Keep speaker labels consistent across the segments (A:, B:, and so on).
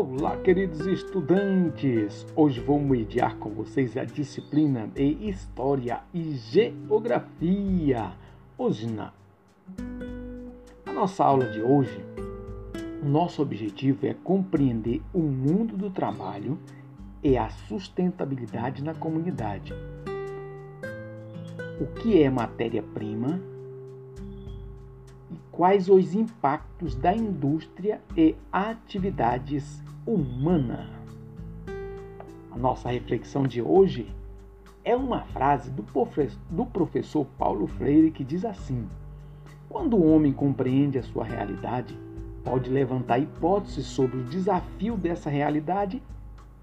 A: Olá, queridos estudantes! Hoje vou mediar com vocês a disciplina de História e Geografia. Hoje, na, na nossa aula de hoje, o nosso objetivo é compreender o mundo do trabalho e a sustentabilidade na comunidade. O que é matéria-prima quais os impactos da indústria e atividades humanas. A nossa reflexão de hoje é uma frase do professor Paulo Freire que diz assim: Quando o homem compreende a sua realidade, pode levantar hipóteses sobre o desafio dessa realidade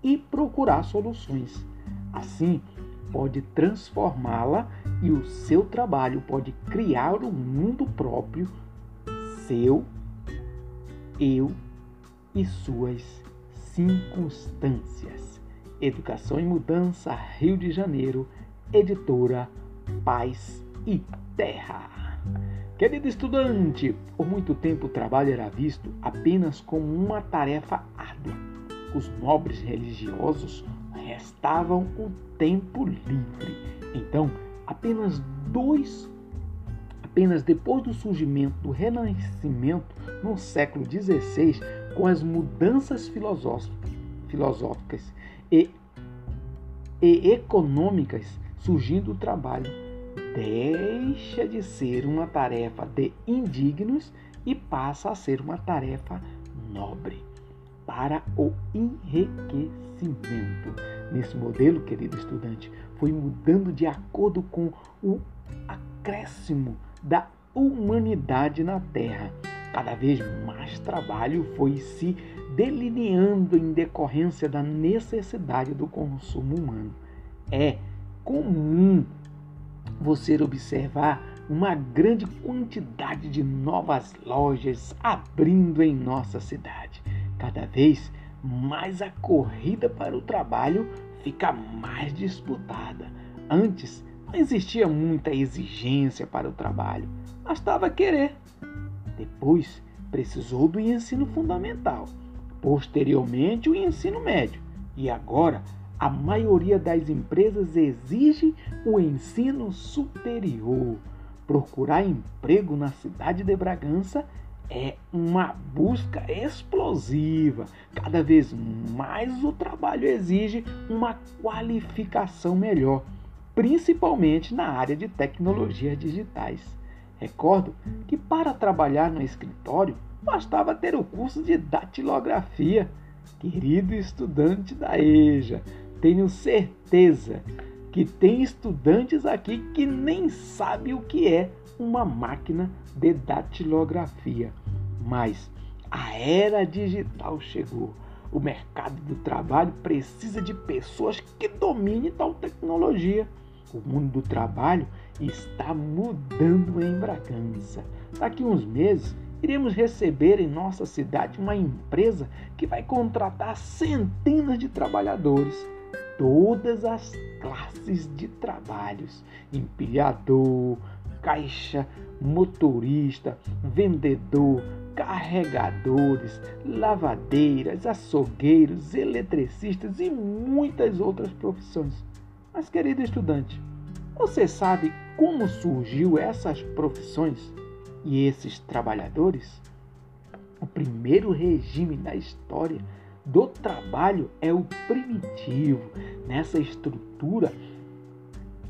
A: e procurar soluções. Assim, pode transformá-la e o seu trabalho pode criar um mundo próprio seu, eu e suas circunstâncias. Educação e Mudança, Rio de Janeiro, editora Paz e Terra. Querido estudante, por muito tempo o trabalho era visto apenas como uma tarefa árdua. Os nobres religiosos restavam o tempo livre. Então, apenas dois apenas depois do surgimento do Renascimento no século XVI, com as mudanças filosóficas e, e econômicas surgindo o trabalho, deixa de ser uma tarefa de indignos e passa a ser uma tarefa nobre para o enriquecimento. Nesse modelo, querido estudante, foi mudando de acordo com o acréscimo da humanidade na Terra. Cada vez mais trabalho foi se delineando em decorrência da necessidade do consumo humano. É comum você observar uma grande quantidade de novas lojas abrindo em nossa cidade. Cada vez mais a corrida para o trabalho fica mais disputada. Antes, não existia muita exigência para o trabalho, bastava querer. Depois, precisou do ensino fundamental, posteriormente, o ensino médio, e agora a maioria das empresas exige o ensino superior. Procurar emprego na cidade de Bragança é uma busca explosiva. Cada vez mais o trabalho exige uma qualificação melhor principalmente na área de tecnologias digitais. Recordo que para trabalhar no escritório bastava ter o curso de datilografia. Querido estudante da EJA, tenho certeza que tem estudantes aqui que nem sabem o que é uma máquina de datilografia. Mas a era digital chegou. O mercado do trabalho precisa de pessoas que dominem tal tecnologia. O mundo do trabalho está mudando em Bragança. Daqui uns meses, iremos receber em nossa cidade uma empresa que vai contratar centenas de trabalhadores, todas as classes de trabalhos: empilhador, caixa, motorista, vendedor, carregadores, lavadeiras, açougueiros, eletricistas e muitas outras profissões. Mas, querido estudante, você sabe como surgiu essas profissões e esses trabalhadores? O primeiro regime da história do trabalho é o primitivo. Nessa estrutura,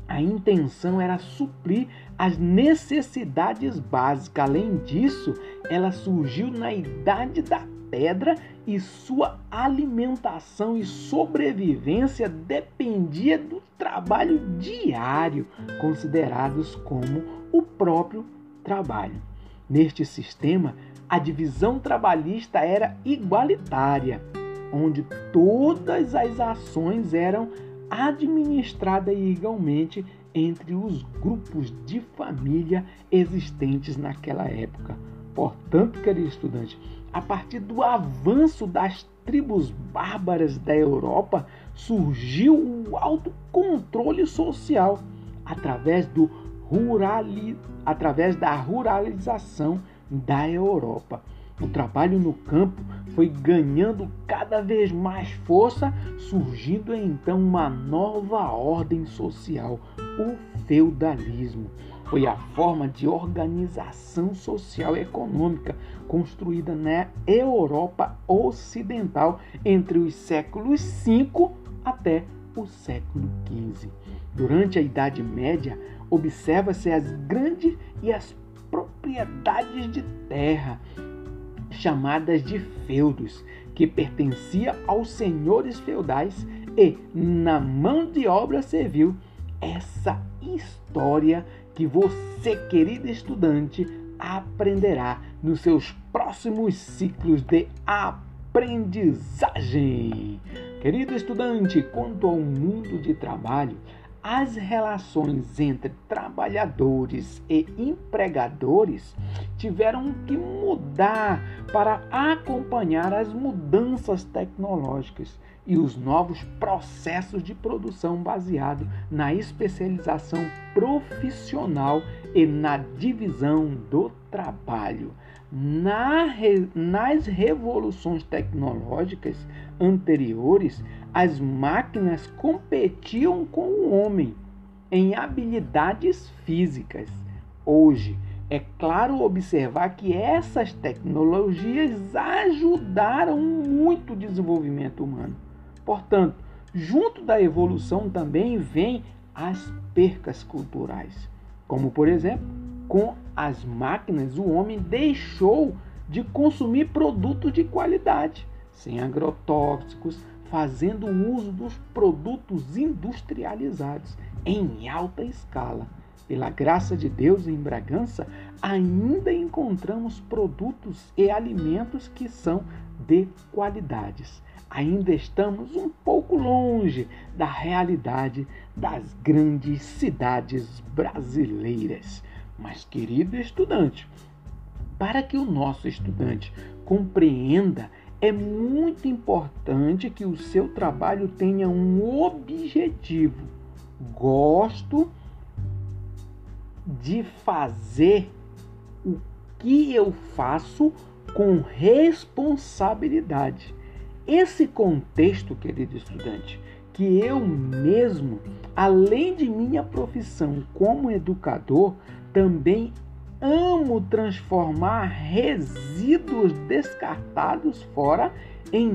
A: a intenção era suprir as necessidades básicas. Além disso, ela surgiu na Idade da pedra e sua alimentação e sobrevivência dependia do trabalho diário, considerados como o próprio trabalho. Neste sistema, a divisão trabalhista era igualitária, onde todas as ações eram administradas igualmente entre os grupos de família existentes naquela época. Portanto, querido estudante, a partir do avanço das tribos bárbaras da Europa, surgiu o autocontrole social através, do rurali, através da ruralização da Europa. O trabalho no campo foi ganhando cada vez mais força, surgindo então uma nova ordem social, o feudalismo. Foi a forma de organização social e econômica construída na Europa Ocidental entre os séculos V até o século XV. Durante a Idade Média, observa-se as grandes e as propriedades de terra, chamadas de feudos, que pertencia aos senhores feudais e na mão de obra serviu essa história que você, querido estudante, aprenderá nos seus próximos ciclos de aprendizagem. Querido estudante, quanto ao mundo de trabalho, as relações entre trabalhadores e empregadores tiveram que mudar para acompanhar as mudanças tecnológicas e os novos processos de produção baseado na especialização profissional e na divisão do trabalho. Na, nas revoluções tecnológicas anteriores, as máquinas competiam com o homem em habilidades físicas. Hoje, é claro observar que essas tecnologias ajudaram muito o desenvolvimento humano. Portanto, junto da evolução também vem as percas culturais. Como, por exemplo, com as máquinas, o homem deixou de consumir produtos de qualidade, sem agrotóxicos, fazendo uso dos produtos industrializados em alta escala. Pela graça de Deus em Bragança, ainda encontramos produtos e alimentos que são de qualidades. Ainda estamos um pouco longe da realidade das grandes cidades brasileiras. Mas, querido estudante, para que o nosso estudante compreenda é muito importante que o seu trabalho tenha um objetivo. Gosto de fazer o que eu faço com responsabilidade. Esse contexto, querido estudante, que eu mesmo, além de minha profissão como educador, também amo transformar resíduos descartados fora em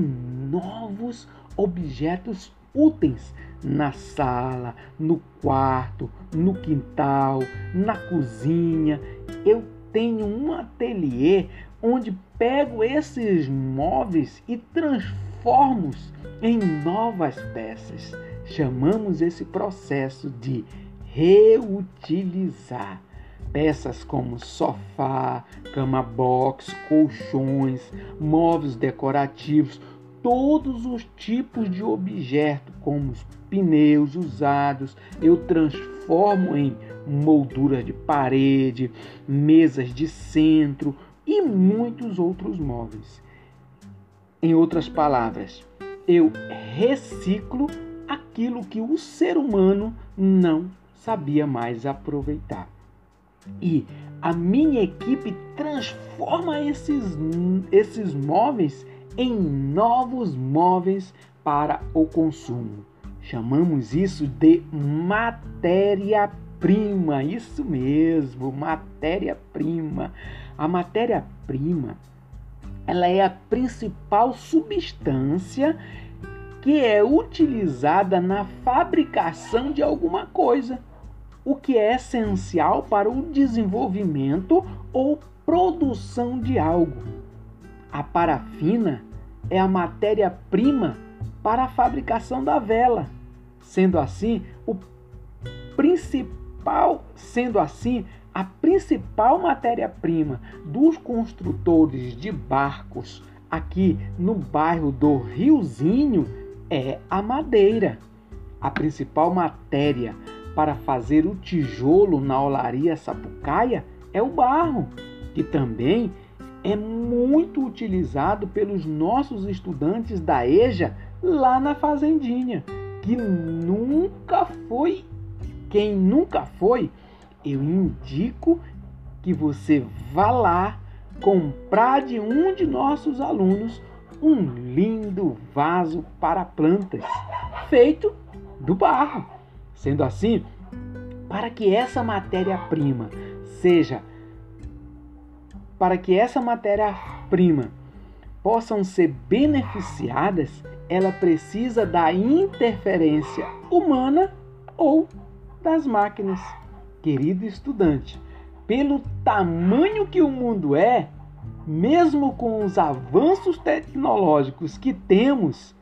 A: novos objetos úteis na sala, no quarto, no quintal, na cozinha. Eu tenho um ateliê onde pego esses móveis e transformo em novas peças. Chamamos esse processo de reutilizar. Peças como sofá, cama box, colchões, móveis decorativos, todos os tipos de objeto, como os pneus usados, eu transformo em molduras de parede, mesas de centro e muitos outros móveis. Em outras palavras, eu reciclo aquilo que o ser humano não sabia mais aproveitar. E a minha equipe transforma esses, esses móveis em novos móveis para o consumo. Chamamos isso de matéria-prima. Isso mesmo, matéria-prima. A matéria-prima, ela é a principal substância que é utilizada na fabricação de alguma coisa o que é essencial para o desenvolvimento ou produção de algo. A parafina é a matéria-prima para a fabricação da vela. Sendo assim, o principal, sendo assim, a principal matéria-prima dos construtores de barcos aqui no bairro do Riozinho é a madeira. A principal matéria para fazer o tijolo na olaria Sapucaia é o barro, que também é muito utilizado pelos nossos estudantes da EJA lá na fazendinha, que nunca foi, quem nunca foi, eu indico que você vá lá, comprar de um de nossos alunos um lindo vaso para plantas, feito do barro. Sendo assim, para que essa matéria-prima seja para que essa matéria-prima possam ser beneficiadas, ela precisa da interferência humana ou das máquinas. Querido estudante, pelo tamanho que o mundo é, mesmo com os avanços tecnológicos que temos,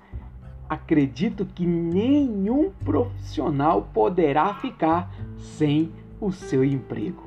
A: acredito que nenhum profissional poderá ficar sem o seu emprego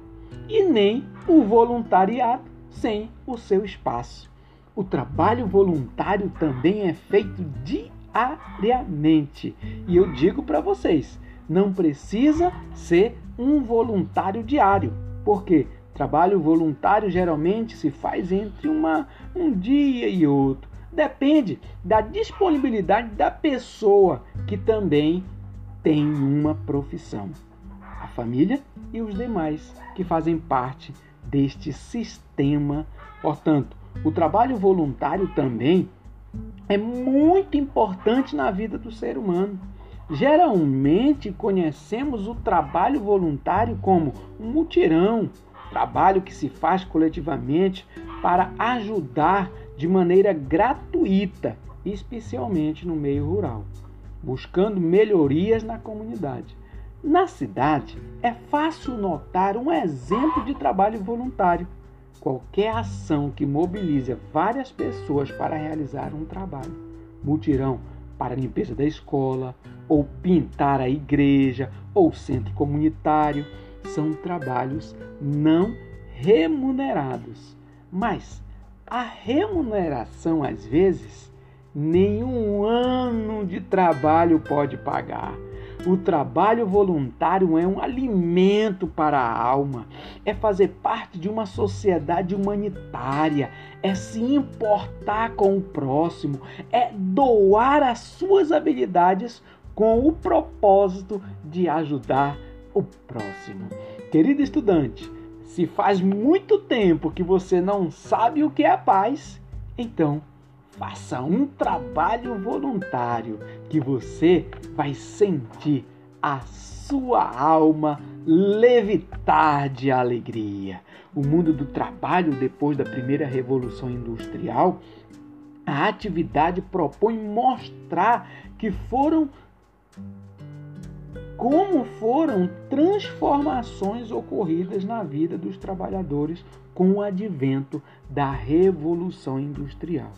A: e nem o voluntariado sem o seu espaço. O trabalho voluntário também é feito diariamente. E eu digo para vocês, não precisa ser um voluntário diário, porque trabalho voluntário geralmente se faz entre uma, um dia e outro. Depende da disponibilidade da pessoa que também tem uma profissão. A família e os demais que fazem parte deste sistema. Portanto, o trabalho voluntário também é muito importante na vida do ser humano. Geralmente conhecemos o trabalho voluntário como um mutirão, trabalho que se faz coletivamente para ajudar de maneira gratuita, especialmente no meio rural, buscando melhorias na comunidade. Na cidade, é fácil notar um exemplo de trabalho voluntário qualquer ação que mobilize várias pessoas para realizar um trabalho. Mutirão para a limpeza da escola, ou pintar a igreja, ou centro comunitário, são trabalhos não remunerados. Mas a remuneração, às vezes, nenhum ano de trabalho pode pagar. O trabalho voluntário é um alimento para a alma, é fazer parte de uma sociedade humanitária, é se importar com o próximo, é doar as suas habilidades com o propósito de ajudar o próximo. Querido estudante, se faz muito tempo que você não sabe o que é paz, então Faça um trabalho voluntário que você vai sentir a sua alma levitar de alegria. O mundo do trabalho depois da primeira revolução industrial, a atividade propõe mostrar que foram como foram transformações ocorridas na vida dos trabalhadores com o advento da revolução industrial.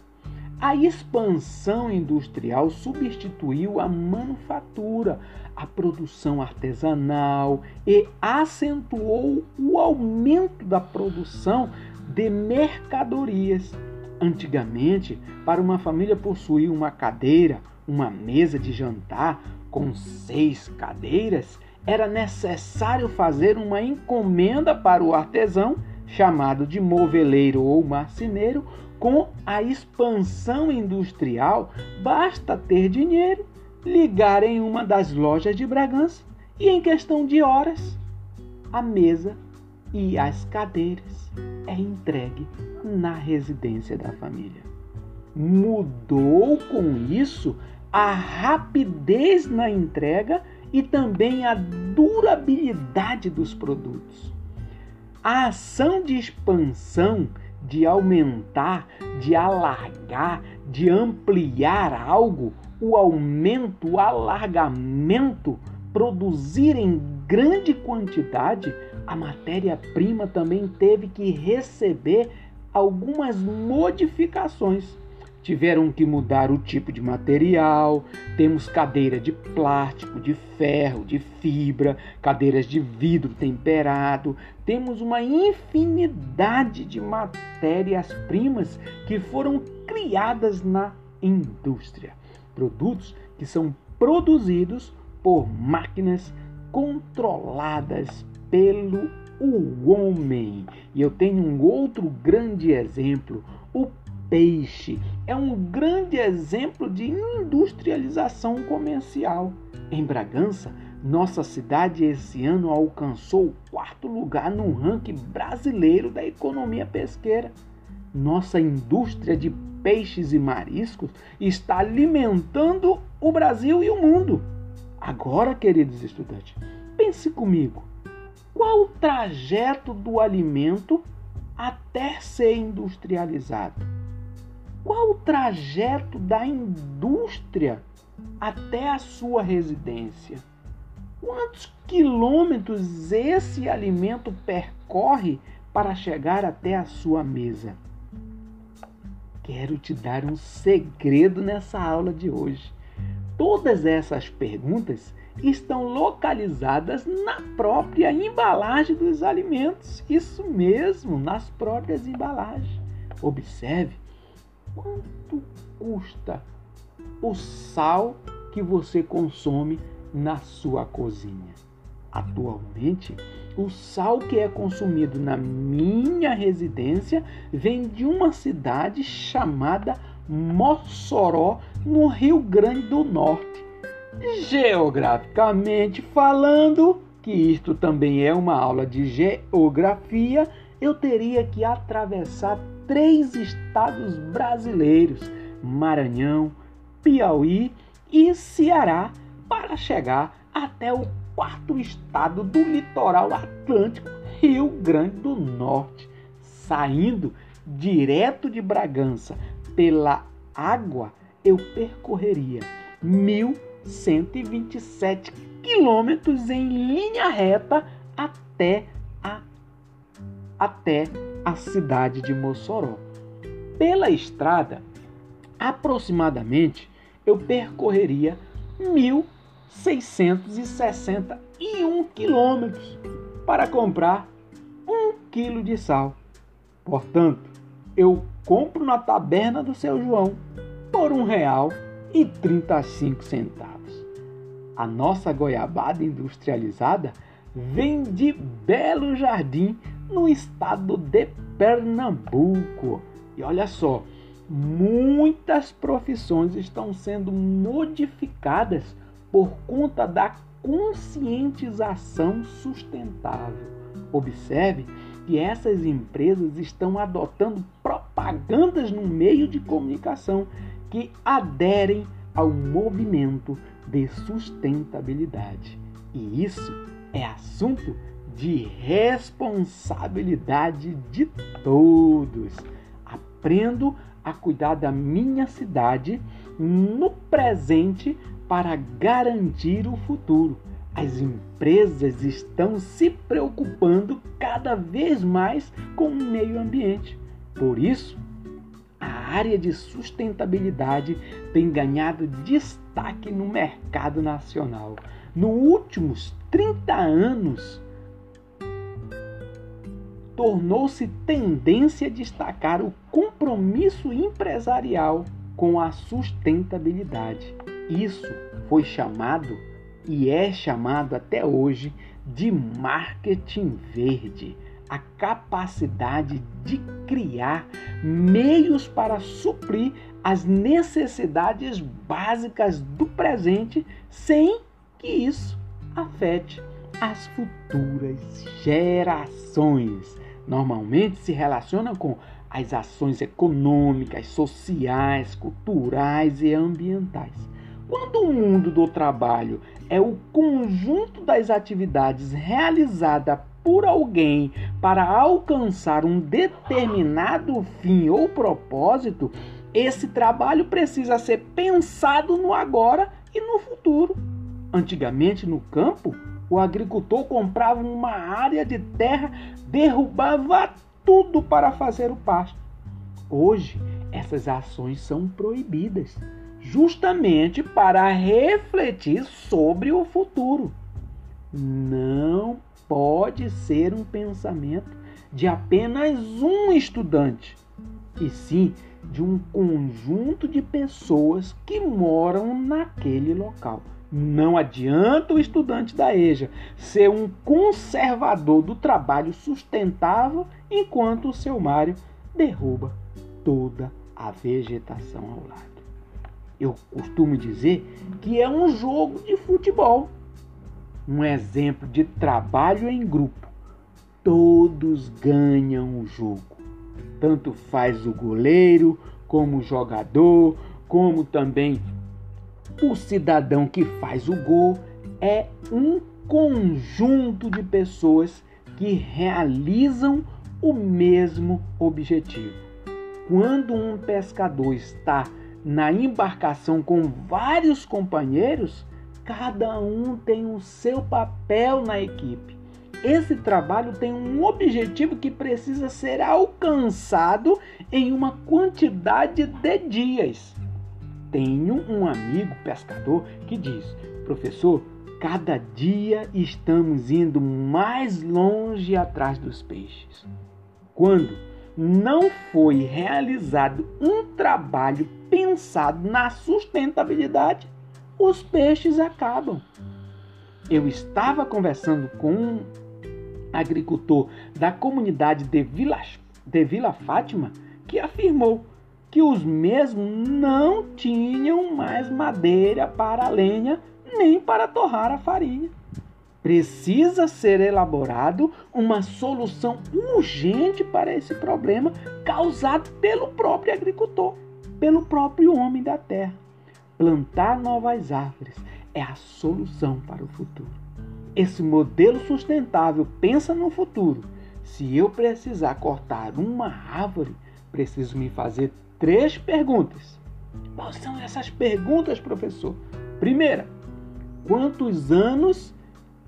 A: A expansão industrial substituiu a manufatura, a produção artesanal e acentuou o aumento da produção de mercadorias. Antigamente, para uma família possuir uma cadeira, uma mesa de jantar com seis cadeiras, era necessário fazer uma encomenda para o artesão, chamado de moveleiro ou marceneiro, com a expansão industrial, basta ter dinheiro, ligar em uma das lojas de Bragança e, em questão de horas, a mesa e as cadeiras é entregue na residência da família. Mudou com isso a rapidez na entrega e também a durabilidade dos produtos. A ação de expansão de aumentar, de alargar, de ampliar algo, o aumento, o alargamento, produzir em grande quantidade, a matéria-prima também teve que receber algumas modificações tiveram que mudar o tipo de material. Temos cadeira de plástico, de ferro, de fibra, cadeiras de vidro temperado. Temos uma infinidade de matérias-primas que foram criadas na indústria. Produtos que são produzidos por máquinas controladas pelo homem. E eu tenho um outro grande exemplo, o peixe. É um grande exemplo de industrialização comercial. Em Bragança, nossa cidade esse ano alcançou o quarto lugar no ranking brasileiro da economia pesqueira. nossa indústria de peixes e mariscos está alimentando o Brasil e o mundo. Agora, queridos estudantes, pense comigo: qual o trajeto do alimento até ser industrializado? Qual o trajeto da indústria até a sua residência? Quantos quilômetros esse alimento percorre para chegar até a sua mesa? Quero te dar um segredo nessa aula de hoje. Todas essas perguntas estão localizadas na própria embalagem dos alimentos. Isso mesmo, nas próprias embalagens. Observe quanto custa o sal que você consome na sua cozinha. Atualmente, o sal que é consumido na minha residência vem de uma cidade chamada Mossoró, no Rio Grande do Norte. Geograficamente falando, que isto também é uma aula de geografia, eu teria que atravessar três estados brasileiros: Maranhão, Piauí e Ceará, para chegar até o quarto estado do litoral atlântico, Rio Grande do Norte, saindo direto de Bragança pela água, eu percorreria 1.127 quilômetros em linha reta até a, até a cidade de Mossoró. Pela estrada, aproximadamente, eu percorreria 1.661 quilômetros para comprar um quilo de sal. Portanto, eu compro na taberna do seu João por um real e 35 centavos. A nossa goiabada industrializada vem de Belo Jardim, no estado de Pernambuco. E olha só, muitas profissões estão sendo modificadas por conta da conscientização sustentável. Observe que essas empresas estão adotando propagandas no meio de comunicação que aderem ao movimento de sustentabilidade. E isso é assunto de responsabilidade de todos. Aprendo a cuidar da minha cidade no presente para garantir o futuro. As empresas estão se preocupando cada vez mais com o meio ambiente. Por isso, a área de sustentabilidade tem ganhado destaque no mercado nacional. Nos últimos 30 anos, tornou-se tendência destacar o compromisso empresarial com a sustentabilidade. Isso foi chamado e é chamado até hoje de marketing verde a capacidade de criar meios para suprir as necessidades básicas do presente sem que isso afete as futuras gerações. Normalmente se relaciona com as ações econômicas, sociais, culturais e ambientais. Quando o mundo do trabalho é o conjunto das atividades realizada por alguém para alcançar um determinado fim ou propósito, esse trabalho precisa ser pensado no agora e no futuro. Antigamente, no campo, o agricultor comprava uma área de terra, derrubava tudo para fazer o pasto. Hoje, essas ações são proibidas, justamente para refletir sobre o futuro. Não pode ser um pensamento de apenas um estudante, e sim de um conjunto de pessoas que moram naquele local. Não adianta o estudante da EJA ser um conservador do trabalho sustentável enquanto o seu Mário derruba toda a vegetação ao lado. Eu costumo dizer que é um jogo de futebol, um exemplo de trabalho em grupo. Todos ganham o jogo. Tanto faz o goleiro, como o jogador, como também o cidadão que faz o gol. É um conjunto de pessoas que realizam o mesmo objetivo. Quando um pescador está na embarcação com vários companheiros, cada um tem o seu papel na equipe. Esse trabalho tem um objetivo que precisa ser alcançado em uma quantidade de dias. Tenho um amigo pescador que diz: professor, cada dia estamos indo mais longe atrás dos peixes. Quando não foi realizado um trabalho pensado na sustentabilidade, os peixes acabam. Eu estava conversando com um agricultor da comunidade de Vila, de Vila Fátima que afirmou que os mesmos não tinham mais madeira para lenha nem para torrar a farinha. Precisa ser elaborado uma solução urgente para esse problema causado pelo próprio agricultor, pelo próprio homem da terra. Plantar novas árvores é a solução para o futuro. Esse modelo sustentável pensa no futuro. Se eu precisar cortar uma árvore, preciso me fazer três perguntas. Quais são essas perguntas, professor? Primeira, quantos anos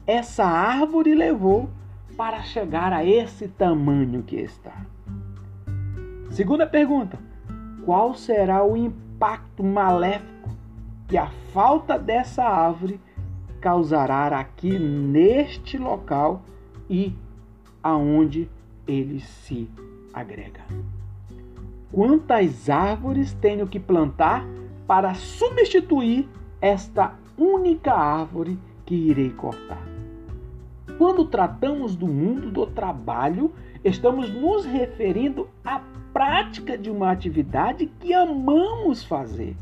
A: essa árvore levou para chegar a esse tamanho que está? Segunda pergunta, qual será o impacto maléfico que a falta dessa árvore causará aqui neste local e aonde ele se agrega. Quantas árvores tenho que plantar para substituir esta única árvore que irei cortar? Quando tratamos do mundo do trabalho, estamos nos referindo à prática de uma atividade que amamos fazer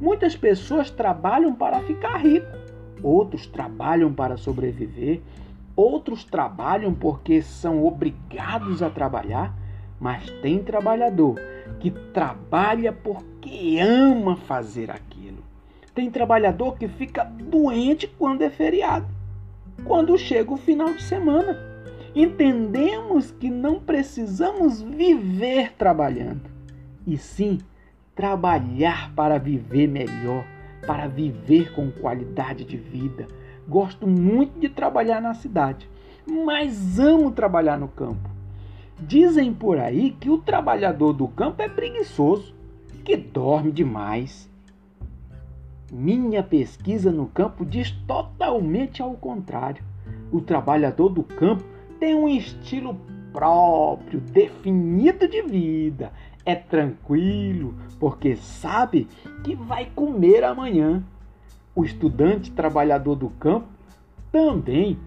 A: Muitas pessoas trabalham para ficar rico, outros trabalham para sobreviver, outros trabalham porque são obrigados a trabalhar, mas tem trabalhador que trabalha porque ama fazer aquilo. Tem trabalhador que fica doente quando é feriado, quando chega o final de semana. Entendemos que não precisamos viver trabalhando, e sim trabalhar para viver melhor, para viver com qualidade de vida. Gosto muito de trabalhar na cidade, mas amo trabalhar no campo. Dizem por aí que o trabalhador do campo é preguiçoso, que dorme demais. Minha pesquisa no campo diz totalmente ao contrário. O trabalhador do campo tem um estilo próprio, definido de vida, é tranquilo, porque sabe que vai comer amanhã. O estudante trabalhador do campo também.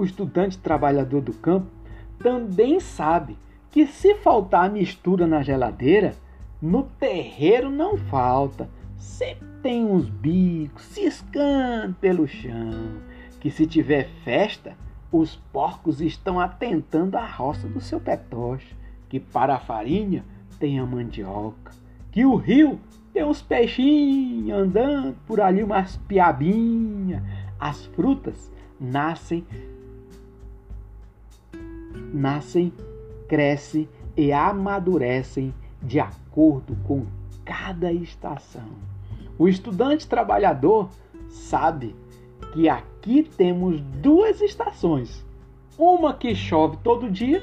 A: O estudante trabalhador do campo também sabe que se faltar mistura na geladeira, no terreiro não falta. Sempre tem uns bicos ciscando pelo chão. Que se tiver festa, os porcos estão atentando à roça do seu petoche, que para a farinha tem a mandioca, que o rio tem uns peixinhos andando por ali, umas piabinhas. As frutas nascem, nascem, crescem e amadurecem de acordo com cada estação. O estudante trabalhador sabe que aqui temos duas estações. Uma que chove todo dia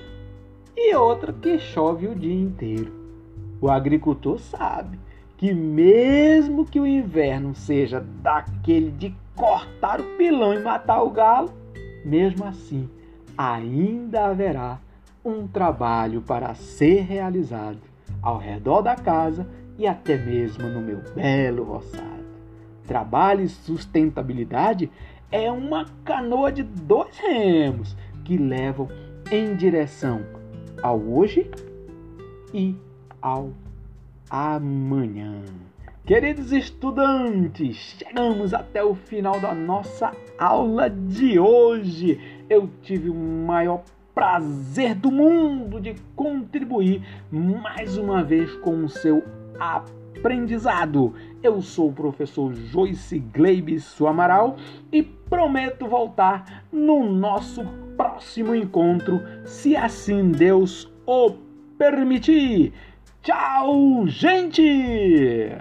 A: e outra que chove o dia inteiro. O agricultor sabe que mesmo que o inverno seja daquele de cortar o pilão e matar o galo, mesmo assim ainda haverá um trabalho para ser realizado ao redor da casa e até mesmo no meu belo roçado. Trabalho e sustentabilidade é uma canoa de dois remos que levam em direção ao hoje e ao amanhã. Queridos estudantes, chegamos até o final da nossa aula de hoje. Eu tive o maior prazer do mundo de contribuir mais uma vez com o seu aprendizado. Eu sou o professor Joyce Gleibs Amaral e prometo voltar no nosso próximo encontro, se assim Deus o permitir. Tchau, gente!